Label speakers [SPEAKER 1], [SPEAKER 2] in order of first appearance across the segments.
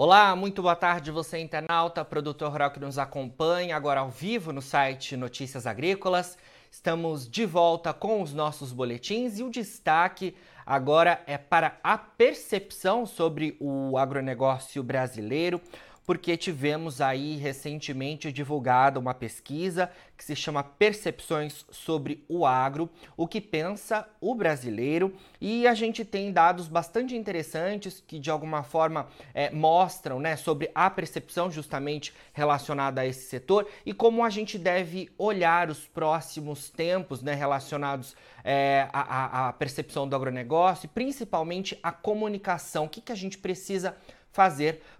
[SPEAKER 1] Olá, muito boa tarde, você internauta, produtor rural que nos acompanha agora ao vivo no site Notícias Agrícolas. Estamos de volta com os nossos boletins e o destaque agora é para a percepção sobre o agronegócio brasileiro porque tivemos aí recentemente divulgada uma pesquisa que se chama Percepções sobre o Agro, o que pensa o brasileiro, e a gente tem dados bastante interessantes que de alguma forma é, mostram né, sobre a percepção justamente relacionada a esse setor e como a gente deve olhar os próximos tempos né, relacionados é, à, à percepção do agronegócio e principalmente a comunicação. O que, que a gente precisa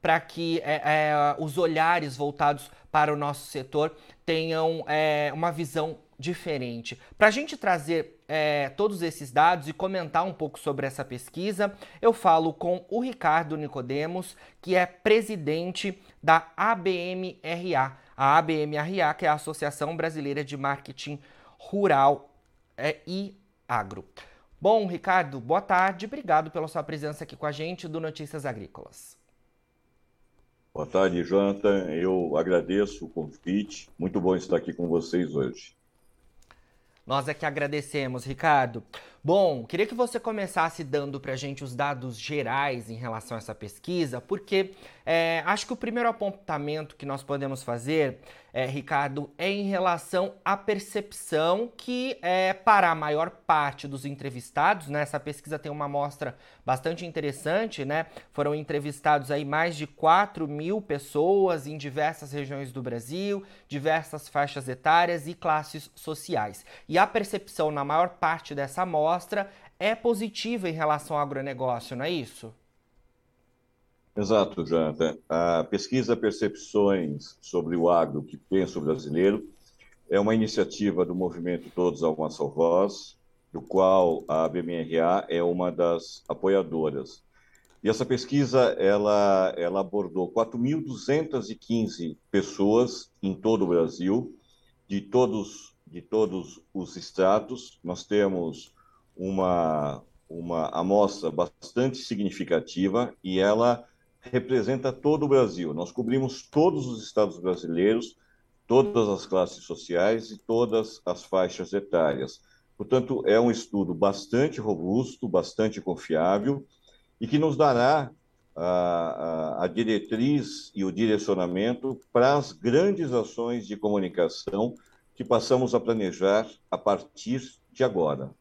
[SPEAKER 1] para que é, é, os olhares voltados para o nosso setor tenham é, uma visão diferente. Para a gente trazer é, todos esses dados e comentar um pouco sobre essa pesquisa, eu falo com o Ricardo Nicodemos, que é presidente da ABMRA. A ABMRA, que é a Associação Brasileira de Marketing Rural é, e Agro. Bom, Ricardo, boa tarde. Obrigado pela sua presença aqui com a gente do Notícias Agrícolas.
[SPEAKER 2] Boa tarde, Jonathan. Eu agradeço o convite. Muito bom estar aqui com vocês hoje.
[SPEAKER 1] Nós é que agradecemos, Ricardo. Bom, queria que você começasse dando para a gente os dados gerais em relação a essa pesquisa, porque é, acho que o primeiro apontamento que nós podemos fazer, é, Ricardo, é em relação à percepção que, é, para a maior parte dos entrevistados, né, essa pesquisa tem uma amostra bastante interessante, né? Foram entrevistados aí mais de 4 mil pessoas em diversas regiões do Brasil, diversas faixas etárias e classes sociais. E a percepção na maior parte dessa amostra amostra é positiva em relação ao agronegócio, não é isso?
[SPEAKER 2] Exato, Jonathan. A pesquisa Percepções sobre o Agro que pensa o brasileiro é uma iniciativa do movimento Todos a uma só voz, do qual a BMRA é uma das apoiadoras. E essa pesquisa ela, ela abordou 4.215 pessoas em todo o Brasil, de todos, de todos os estratos. Nós temos uma, uma amostra bastante significativa e ela representa todo o Brasil. Nós cobrimos todos os estados brasileiros, todas as classes sociais e todas as faixas etárias. Portanto, é um estudo bastante robusto, bastante confiável e que nos dará a, a, a diretriz e o direcionamento para as grandes ações de comunicação que passamos a planejar a partir de agora.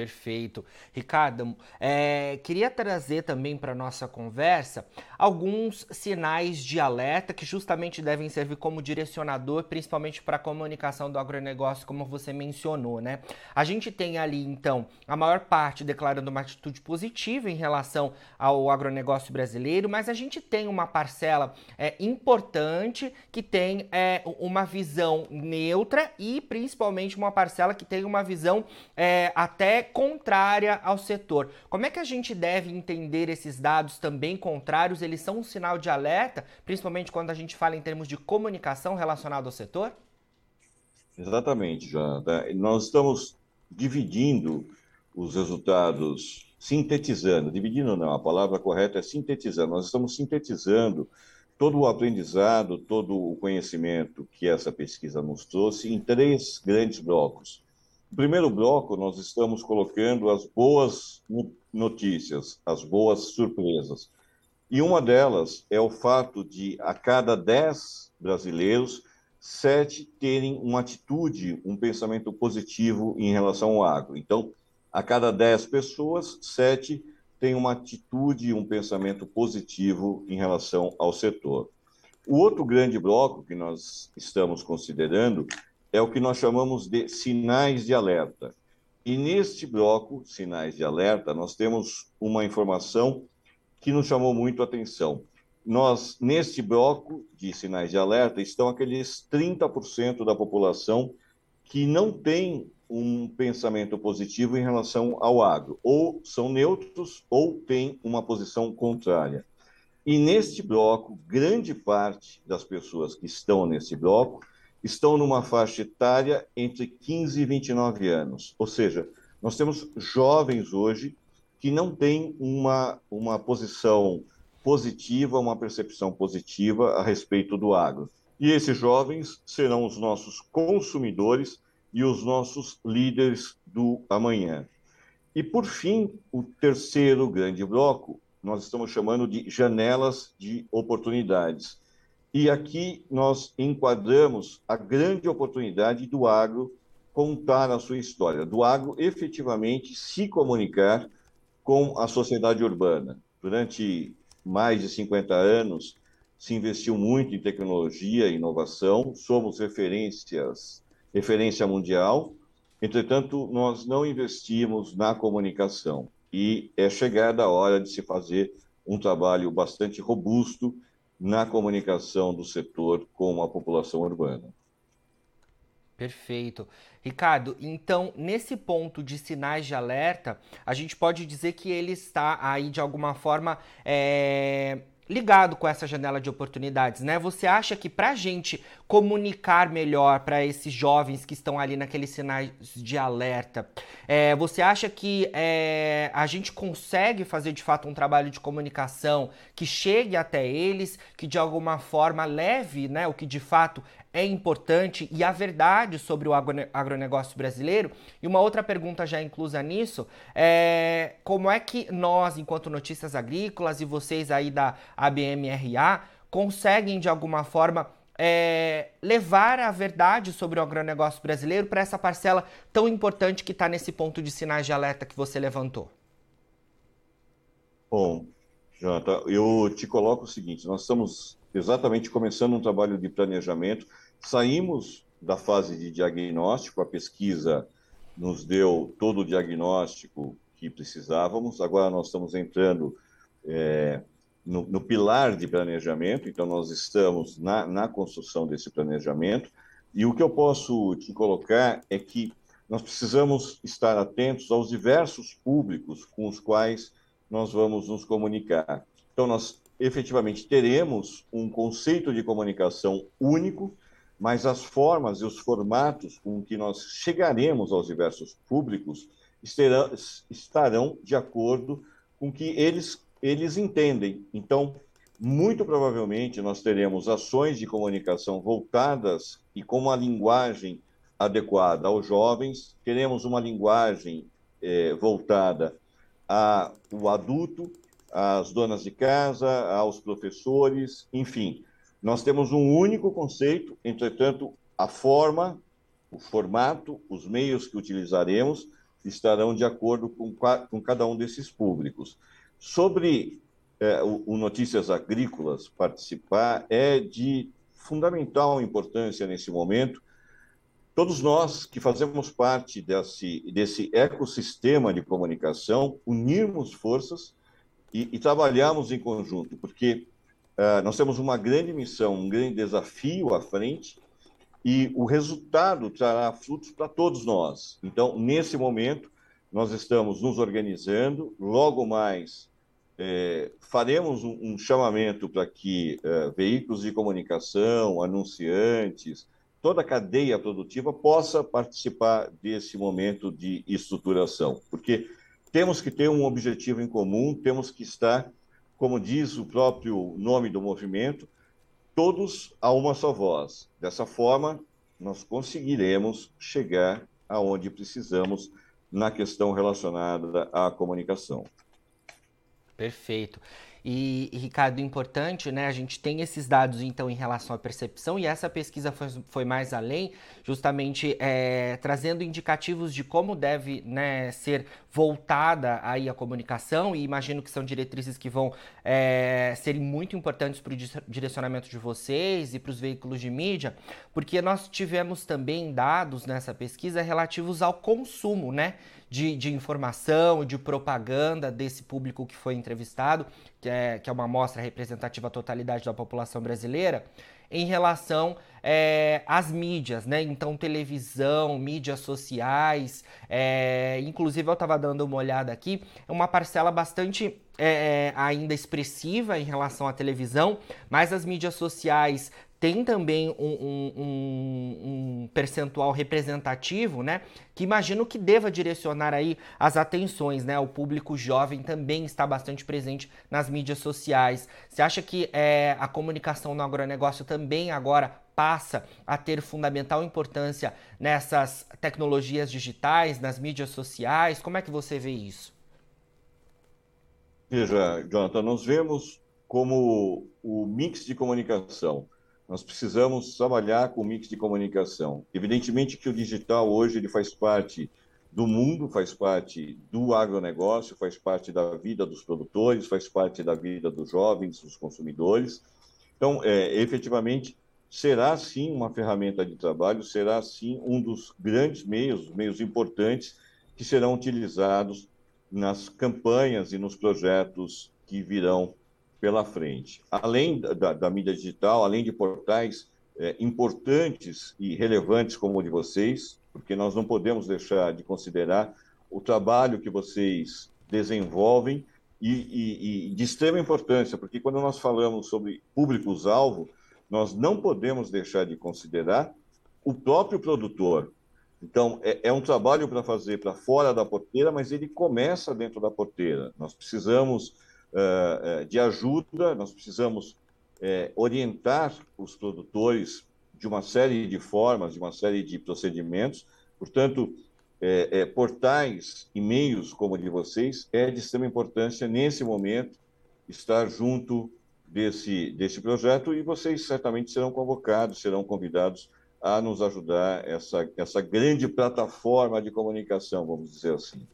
[SPEAKER 1] Perfeito. Ricardo, é, queria trazer também para nossa conversa alguns sinais de alerta que justamente devem servir como direcionador, principalmente para a comunicação do agronegócio, como você mencionou, né? A gente tem ali, então, a maior parte declarando uma atitude positiva em relação ao agronegócio brasileiro, mas a gente tem uma parcela é, importante que tem é, uma visão neutra e principalmente uma parcela que tem uma visão é, até contrária ao setor. Como é que a gente deve entender esses dados também contrários? Eles são um sinal de alerta, principalmente quando a gente fala em termos de comunicação relacionada ao setor?
[SPEAKER 2] Exatamente, Jonathan. Nós estamos dividindo os resultados, sintetizando, dividindo não, a palavra correta é sintetizando. Nós estamos sintetizando todo o aprendizado, todo o conhecimento que essa pesquisa nos trouxe em três grandes blocos. Primeiro bloco, nós estamos colocando as boas notícias, as boas surpresas. E uma delas é o fato de, a cada 10 brasileiros, sete terem uma atitude, um pensamento positivo em relação ao agro. Então, a cada 10 pessoas, sete têm uma atitude, um pensamento positivo em relação ao setor. O outro grande bloco que nós estamos considerando é o que nós chamamos de sinais de alerta. E neste bloco, sinais de alerta, nós temos uma informação que nos chamou muito a atenção. Nós, neste bloco de sinais de alerta, estão aqueles 30% da população que não tem um pensamento positivo em relação ao agro, ou são neutros ou têm uma posição contrária. E neste bloco, grande parte das pessoas que estão nesse bloco estão numa faixa etária entre 15 e 29 anos. Ou seja, nós temos jovens hoje que não têm uma, uma posição positiva, uma percepção positiva a respeito do agro. E esses jovens serão os nossos consumidores e os nossos líderes do amanhã. E, por fim, o terceiro grande bloco, nós estamos chamando de janelas de oportunidades. E aqui nós enquadramos a grande oportunidade do agro contar a sua história, do agro efetivamente se comunicar com a sociedade urbana. Durante mais de 50 anos, se investiu muito em tecnologia e inovação, somos referências, referência mundial, entretanto, nós não investimos na comunicação e é chegada a hora de se fazer um trabalho bastante robusto na comunicação do setor com a população urbana.
[SPEAKER 1] Perfeito. Ricardo, então, nesse ponto de sinais de alerta, a gente pode dizer que ele está aí de alguma forma é, ligado com essa janela de oportunidades, né? Você acha que para a gente comunicar melhor para esses jovens que estão ali naqueles sinais de alerta, é, você acha que é, a gente consegue fazer de fato um trabalho de comunicação que chegue até eles, que de alguma forma leve, né, o que de fato é importante e a verdade sobre o agronegócio brasileiro. E uma outra pergunta já inclusa nisso é como é que nós, enquanto notícias agrícolas e vocês aí da ABMRA, conseguem de alguma forma é, levar a verdade sobre o agronegócio brasileiro para essa parcela tão importante que está nesse ponto de sinais de alerta que você levantou?
[SPEAKER 2] Bom, Janta, eu te coloco o seguinte: nós estamos exatamente começando um trabalho de planejamento. Saímos da fase de diagnóstico, a pesquisa nos deu todo o diagnóstico que precisávamos. Agora nós estamos entrando é, no, no, pilar de planejamento, então nós estamos na, na construção desse planejamento. E o que eu posso te colocar é que nós precisamos estar atentos aos diversos públicos com os quais nós vamos nos comunicar. Então, nós efetivamente teremos um conceito de comunicação único, mas as formas e os formatos com que nós chegaremos aos diversos públicos estarão, estarão de acordo com que eles, eles entendem. Então, muito provavelmente nós teremos ações de comunicação voltadas e com uma linguagem adequada aos jovens, teremos uma linguagem eh, voltada ao adulto às donas de casa, aos professores, enfim. Nós temos um único conceito, entretanto, a forma, o formato, os meios que utilizaremos estarão de acordo com, com cada um desses públicos. Sobre é, o, o Notícias Agrícolas participar, é de fundamental importância nesse momento. Todos nós que fazemos parte desse, desse ecossistema de comunicação, unirmos forças e, e trabalharmos em conjunto, porque uh, nós temos uma grande missão, um grande desafio à frente e o resultado trará frutos para todos nós. Então, nesse momento, nós estamos nos organizando, logo mais é, faremos um, um chamamento para que é, veículos de comunicação, anunciantes, toda a cadeia produtiva possa participar desse momento de estruturação, porque temos que ter um objetivo em comum, temos que estar, como diz o próprio nome do movimento, todos a uma só voz. Dessa forma, nós conseguiremos chegar aonde precisamos na questão relacionada à comunicação.
[SPEAKER 1] Perfeito. E, Ricardo, importante, né? A gente tem esses dados, então, em relação à percepção, e essa pesquisa foi, foi mais além, justamente é, trazendo indicativos de como deve né, ser voltada aí a comunicação, e imagino que são diretrizes que vão é, serem muito importantes para o direcionamento de vocês e para os veículos de mídia, porque nós tivemos também dados nessa pesquisa relativos ao consumo, né? De, de informação, de propaganda desse público que foi entrevistado, que é, que é uma amostra representativa da totalidade da população brasileira, em relação é, às mídias, né? Então, televisão, mídias sociais, é, inclusive eu estava dando uma olhada aqui, é uma parcela bastante é, é, ainda expressiva em relação à televisão, mas as mídias sociais tem também um, um, um, percentual representativo, né? Que imagino que deva direcionar aí as atenções, né? O público jovem também está bastante presente nas mídias sociais. Você acha que é, a comunicação no agronegócio também agora passa a ter fundamental importância nessas tecnologias digitais, nas mídias sociais? Como é que você vê isso?
[SPEAKER 2] Veja, Jonathan, nós vemos como o mix de comunicação nós precisamos trabalhar com o mix de comunicação. Evidentemente que o digital hoje ele faz parte do mundo, faz parte do agronegócio, faz parte da vida dos produtores, faz parte da vida dos jovens, dos consumidores. Então, é, efetivamente, será sim uma ferramenta de trabalho, será sim um dos grandes meios, meios importantes que serão utilizados nas campanhas e nos projetos que virão pela frente. Além da, da mídia digital, além de portais é, importantes e relevantes como o de vocês, porque nós não podemos deixar de considerar o trabalho que vocês desenvolvem e, e, e de extrema importância, porque quando nós falamos sobre públicos-alvo, nós não podemos deixar de considerar o próprio produtor. Então, é, é um trabalho para fazer para fora da porteira, mas ele começa dentro da porteira. Nós precisamos uh, de ajuda, nós precisamos uh, orientar os produtores de uma série de formas, de uma série de procedimentos. Portanto, portais e meios como o de vocês é de extrema importância nesse momento estar junto desse, desse projeto e vocês certamente serão convocados, serão convidados a nos ajudar essa, essa grande plataforma de comunicação, vamos dizer assim.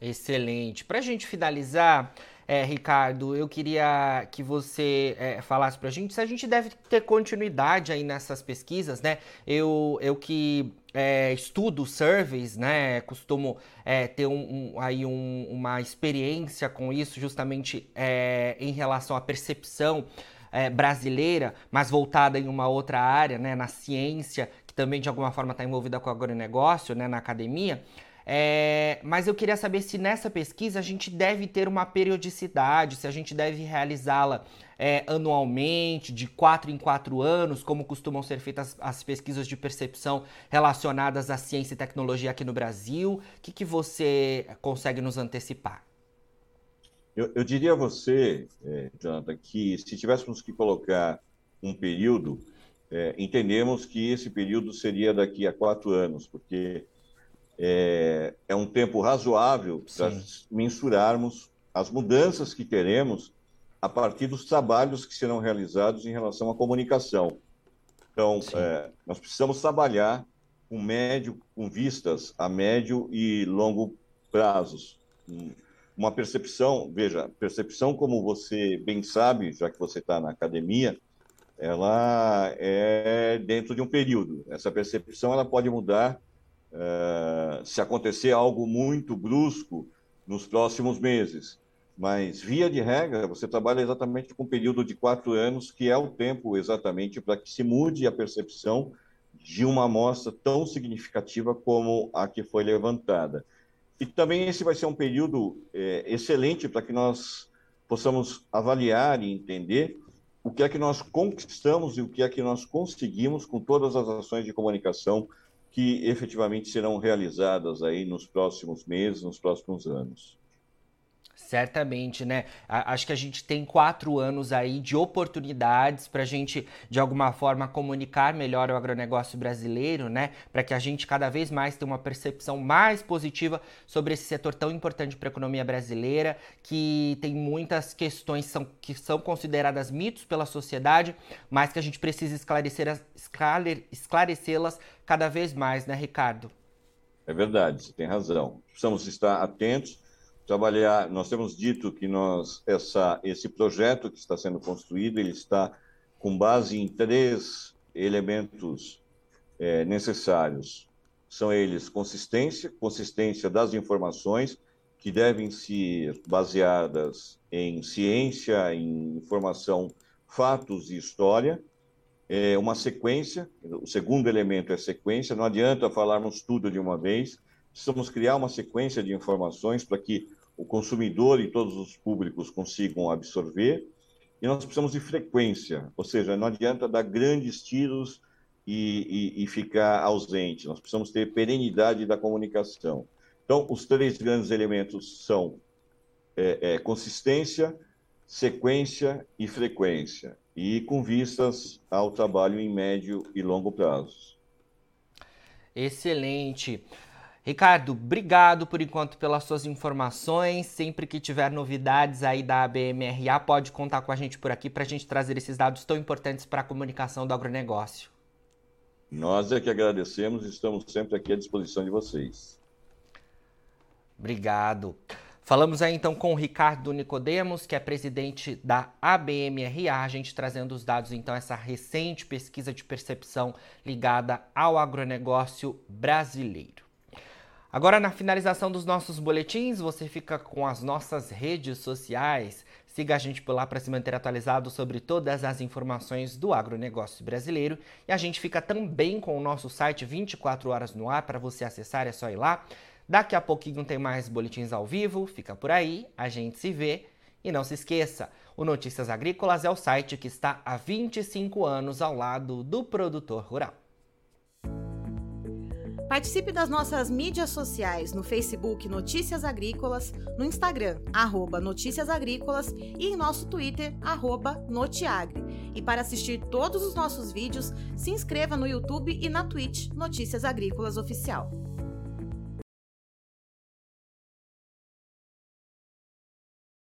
[SPEAKER 1] Excelente. Para a gente finalizar, é, Ricardo, eu queria que você é, falasse para a gente se a gente deve ter continuidade aí nessas pesquisas, né? Eu, eu que é, estudo surveys, né? Costumo é, ter um, um aí um, uma experiência com isso, justamente é, em relação à percepção é, brasileira, mas voltada em uma outra área, né? Na ciência, que também de alguma forma está envolvida com o agronegócio, né? Na academia. É, mas eu queria saber se nessa pesquisa a gente deve ter uma periodicidade, se a gente deve realizá-la é, anualmente, de quatro em quatro anos, como costumam ser feitas as pesquisas de percepção relacionadas à ciência e tecnologia aqui no Brasil. O que, que você consegue nos antecipar?
[SPEAKER 2] Eu, eu diria a você, é, Jonathan, que se tivéssemos que colocar um período, é, entendemos que esse período seria daqui a quatro anos, porque é, é um tempo razoável para mensurarmos as mudanças que teremos a partir dos trabalhos que serão realizados em relação à comunicação. Então, é, nós precisamos trabalhar com médio, com vistas a médio e longo prazos. Uma percepção, veja, percepção como você bem sabe, já que você está na academia, ela é dentro de um período. Essa percepção ela pode mudar se acontecer algo muito brusco nos próximos meses. Mas, via de regra, você trabalha exatamente com um período de quatro anos, que é o tempo exatamente para que se mude a percepção de uma amostra tão significativa como a que foi levantada. E também esse vai ser um período é, excelente para que nós possamos avaliar e entender o que é que nós conquistamos e o que é que nós conseguimos com todas as ações de comunicação que efetivamente serão realizadas aí nos próximos meses, nos próximos anos.
[SPEAKER 1] Certamente, né? Acho que a gente tem quatro anos aí de oportunidades para a gente, de alguma forma, comunicar melhor o agronegócio brasileiro, né? Para que a gente cada vez mais tenha uma percepção mais positiva sobre esse setor tão importante para a economia brasileira, que tem muitas questões são, que são consideradas mitos pela sociedade, mas que a gente precisa esclarecer, esclarecê-las cada vez mais, né, Ricardo?
[SPEAKER 2] É verdade, você tem razão. Precisamos estar atentos trabalhar. Nós temos dito que nós essa esse projeto que está sendo construído ele está com base em três elementos é, necessários. São eles consistência, consistência das informações que devem ser baseadas em ciência, em informação, fatos e história. É uma sequência. O segundo elemento é sequência. Não adianta falarmos tudo de uma vez. Precisamos criar uma sequência de informações para que o consumidor e todos os públicos consigam absorver. e nós precisamos de frequência, ou seja, não adianta dar grandes tiros e, e, e ficar ausente, nós precisamos ter perenidade da comunicação. Então, os três grandes elementos são é, é, consistência, sequência e frequência, e com vistas ao trabalho em médio e longo prazos.
[SPEAKER 1] Excelente. Ricardo, obrigado por enquanto pelas suas informações. Sempre que tiver novidades aí da ABMRA, pode contar com a gente por aqui para a gente trazer esses dados tão importantes para a comunicação do agronegócio.
[SPEAKER 2] Nós é que agradecemos e estamos sempre aqui à disposição de vocês.
[SPEAKER 1] Obrigado. Falamos aí então com o Ricardo Nicodemos, que é presidente da ABMRA, a gente trazendo os dados então essa recente pesquisa de percepção ligada ao agronegócio brasileiro. Agora na finalização dos nossos boletins, você fica com as nossas redes sociais. Siga a gente por lá para se manter atualizado sobre todas as informações do agronegócio brasileiro. E a gente fica também com o nosso site 24 horas no ar para você acessar, é só ir lá Daqui a pouquinho tem mais boletins ao vivo, fica por aí, a gente se vê. E não se esqueça, o Notícias Agrícolas é o site que está há 25 anos ao lado do produtor rural.
[SPEAKER 3] Participe das nossas mídias sociais no Facebook Notícias Agrícolas, no Instagram, arroba Notícias Agrícolas e em nosso Twitter, arroba Notiagre. E para assistir todos os nossos vídeos, se inscreva no YouTube e na Twitch Notícias Agrícolas Oficial.